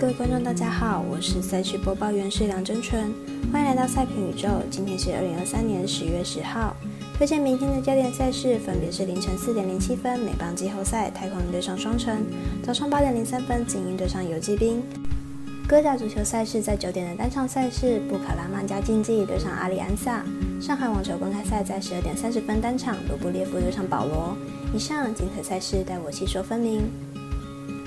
各位观众，大家好，我是赛事播报员是梁真纯，欢迎来到赛评宇宙。今天是二零二三年十月十号，推荐明天的焦点赛事分别是凌晨四点零七分美邦季后赛太空人对上双城，早上八点零三分精英对上游击兵。哥甲足球赛事在九点的单场赛事布卡拉曼加竞技对上阿里安萨。上海网球公开赛在十二点三十分单场卢布列夫对上保罗。以上精彩赛事带我细说分明。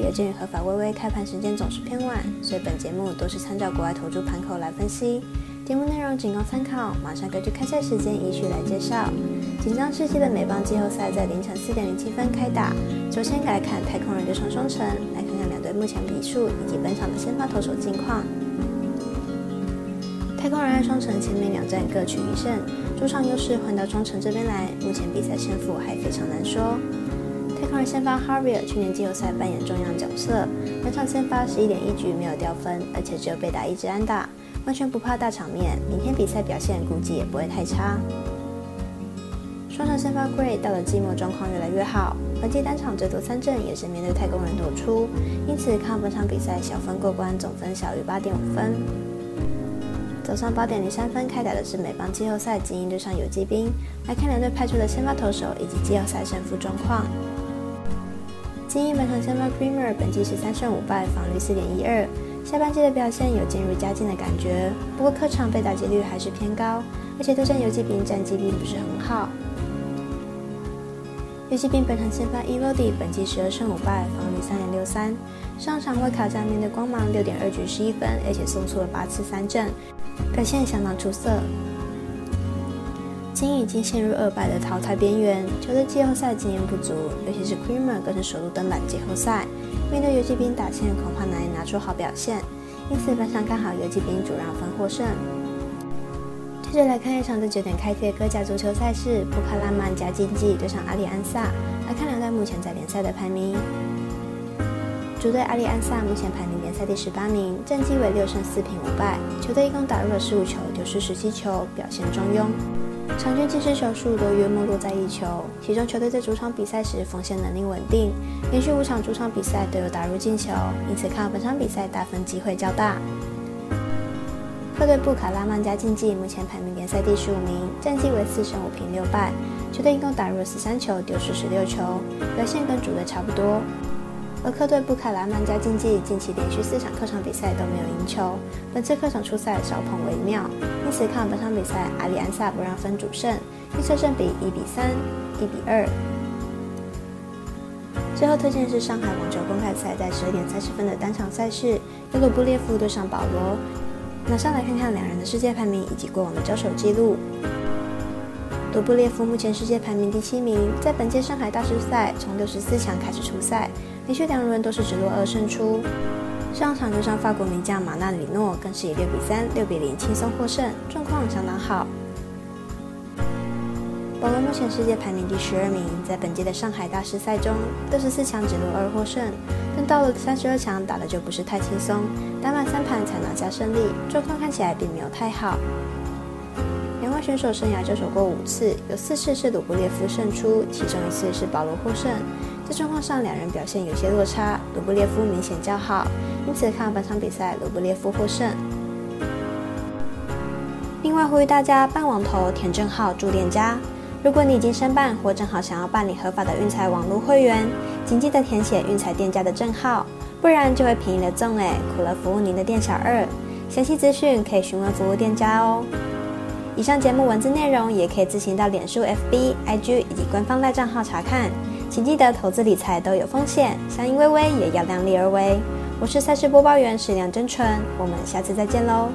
外，有鉴于合法微微开盘时间总是偏晚，所以本节目都是参照国外投注盘口来分析。节目内容仅供参考，马上根据开赛时间依序来介绍。紧张刺激的美邦季后赛在凌晨四点零七分开打。首先来看太空人对上双城，来看看两队目前比数以及本场的先发投手近况。太空人和双城前面两战各取一胜，主场优势换到双城这边来，目前比赛胜负还非常难说。太空人先发 Harvey 去年季后赛扮演重要角色，本场先发十一点一局没有掉分，而且只有被打一支安打。完全不怕大场面，明天比赛表现估计也不会太差。双城先发 Gray 到了季末状况越来越好，本季单场最多三振也是面对太空人夺出，因此看本场比赛小分过关，总分小于八点五分。早上八点零三分开打的是美邦季后赛精英对上游击兵，来看两队派出的先发投手以及季后赛胜负状况。精英本场先发 Creamer 本季是三胜五败，防率四点一二。下半季的表现有渐入佳境的感觉，不过客场被打击率还是偏高，而且对战游击兵战绩并不是很好。游击兵本场先发 Elodie 本季十二胜五败，防御三点六三，上场为卡扎面对光芒六点二局十一分，而且送出了八次三振，表现相当出色。今已经陷入二败的淘汰边缘，球队季后赛经验不足，尤其是 Creamer 更是首度登板季后赛。面对游击兵打线，恐怕难以拿出好表现，因此本场看好游击兵主让分获胜。接着来看一场在九点开踢的各家足球赛事，布卡拉曼加竞技对上阿里安萨。来看两队目前在联赛的排名。主队阿里安萨目前排名联赛第十八名，战绩为六胜四平五败，球队一共打入了十五球，丢失十七球，表现中庸。场均进球数都约莫落在一球，其中球队在主场比赛时锋线能力稳定，连续五场主场比赛都有打入进球，因此看好本场比赛大分机会较大。客队布卡拉曼加竞技目前排名联赛第十五名，战绩为四胜五平六败，球队一共打入了十三球，丢失十六球，表现跟主队差不多。而客队布卡拉曼加竞技近期连续四场客场比赛都没有赢球，本次客场出赛少碰为妙，因此看本场比赛阿里安萨不让分主胜，预测胜比一比三、一比二。最后推荐是上海网球公开赛在十二点三十分的单场赛事，由鲁布列夫对上保罗。马上来看看两人的世界排名以及过往的交手记录。鲁布列夫目前世界排名第七名，在本届上海大师赛从六十四强开始出赛。连续两轮都是直落二胜出，上场对上法国名将马纳里诺，更是以六比三、六比零轻松获胜，状况相当好。保罗目前世界排名第十二名，在本届的上海大师赛中，六十四强直落二获胜，但到了三十二强打的就不是太轻松，打满三盘才拿下胜利，状况看起来并没有太好。两位选手生涯交手过五次，有四次是鲁布列夫胜出，其中一次是保罗获胜。在状况上，两人表现有些落差，卢布列夫明显较好，因此看本场比赛卢布列夫获胜。另外呼吁大家办网投填证号注店家，如果你已经申办或正好想要办理合法的运彩网络会员，请记得填写运彩店家的证号，不然就会便宜了中哎，苦了服务您的店小二。详细资讯可以询问服务店家哦。以上节目文字内容也可以自行到脸书、FB、IG 以及官方赖账号查看。请记得，投资理财都有风险，相依微微也要量力而为。我是赛事播报员史亮真纯，我们下次再见喽。